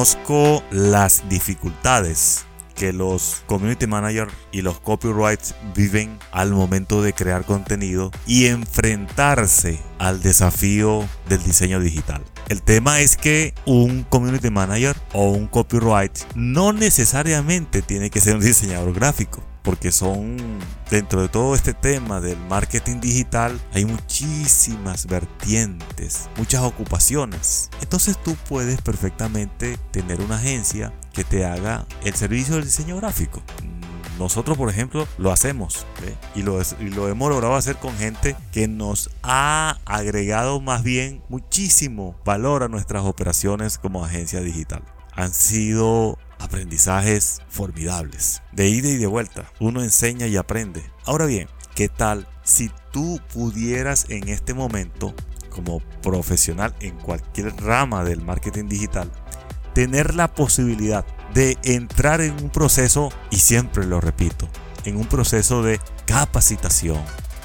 conozco las dificultades que los community managers y los copyrights viven al momento de crear contenido y enfrentarse al desafío del diseño digital. El tema es que un community manager o un copyright no necesariamente tiene que ser un diseñador gráfico porque son dentro de todo este tema del marketing digital hay muchísimas vertientes, muchas ocupaciones. Entonces tú puedes perfectamente tener una agencia que te haga el servicio del diseño gráfico. Nosotros, por ejemplo, lo hacemos y lo, y lo hemos logrado hacer con gente que nos ha agregado más bien muchísimo valor a nuestras operaciones como agencia digital. Han sido aprendizajes formidables. De ida y de vuelta. Uno enseña y aprende. Ahora bien, ¿qué tal si tú pudieras en este momento, como profesional en cualquier rama del marketing digital, tener la posibilidad de entrar en un proceso, y siempre lo repito, en un proceso de capacitación.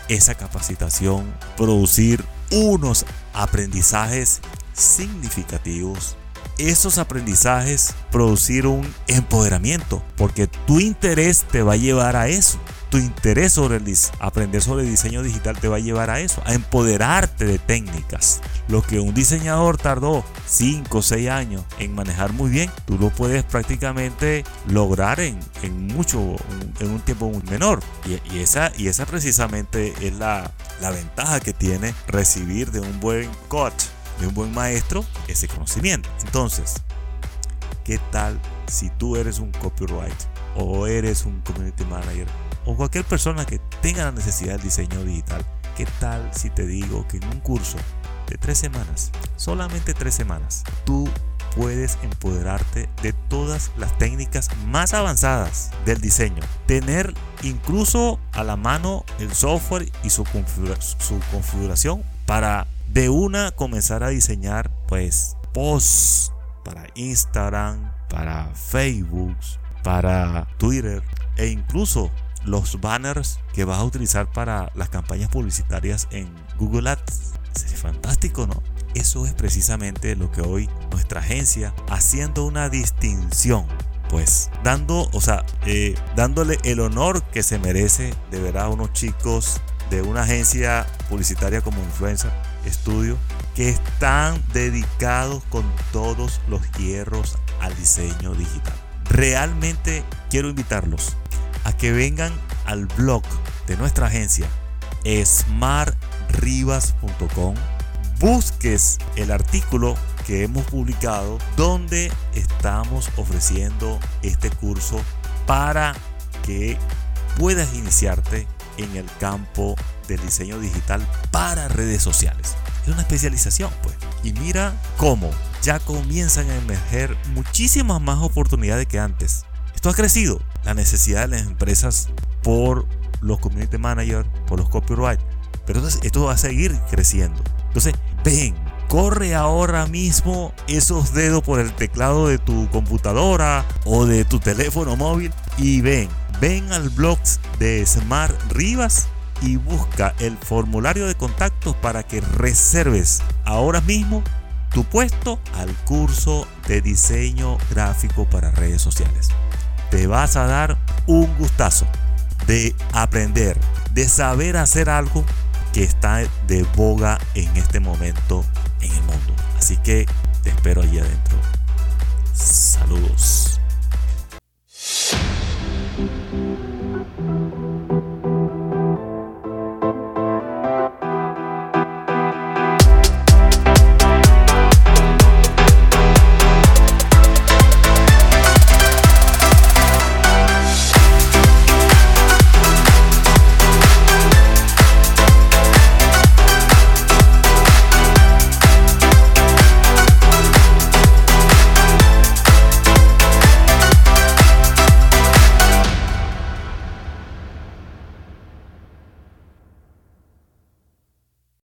Esa capacitación, producir unos aprendizajes significativos esos aprendizajes producir un empoderamiento, porque tu interés te va a llevar a eso. Tu interés sobre el aprender sobre diseño digital te va a llevar a eso, a empoderarte de técnicas. Lo que un diseñador tardó 5 o 6 años en manejar muy bien, tú lo puedes prácticamente lograr en, mucho, en un tiempo muy menor. Y, esa, y esa precisamente es la, la ventaja que tiene recibir de un buen coach de un buen maestro ese conocimiento. Entonces, ¿qué tal si tú eres un copyright o eres un community manager o cualquier persona que tenga la necesidad del diseño digital? ¿Qué tal si te digo que en un curso de tres semanas, solamente tres semanas, tú puedes empoderarte de todas las técnicas más avanzadas del diseño. Tener incluso a la mano el software y su, su configuración para de una comenzar a diseñar pues posts para Instagram, para Facebook, para Twitter e incluso los banners que vas a utilizar para las campañas publicitarias en Google Ads. Sería fantástico, ¿no? Eso es precisamente lo que hoy nuestra agencia, haciendo una distinción, pues dando, o sea, eh, dándole el honor que se merece de ver a unos chicos de una agencia publicitaria como Influencer Studio que están dedicados con todos los hierros al diseño digital. Realmente quiero invitarlos a que vengan al blog de nuestra agencia smartrivas.com busques el artículo que hemos publicado donde estamos ofreciendo este curso para que puedas iniciarte en el campo del diseño digital para redes sociales. Es una especialización, pues. Y mira cómo ya comienzan a emerger muchísimas más oportunidades que antes. Esto ha crecido. La necesidad de las empresas por los community managers, por los copyright. Pero esto va a seguir creciendo. Entonces, ven, corre ahora mismo esos dedos por el teclado de tu computadora o de tu teléfono móvil y ven, ven al blog de Smart Rivas y busca el formulario de contactos para que reserves ahora mismo tu puesto al curso de diseño gráfico para redes sociales. Te vas a dar un gustazo de aprender, de saber hacer algo que está de boga en este momento en el mundo. Así que te espero allí adentro.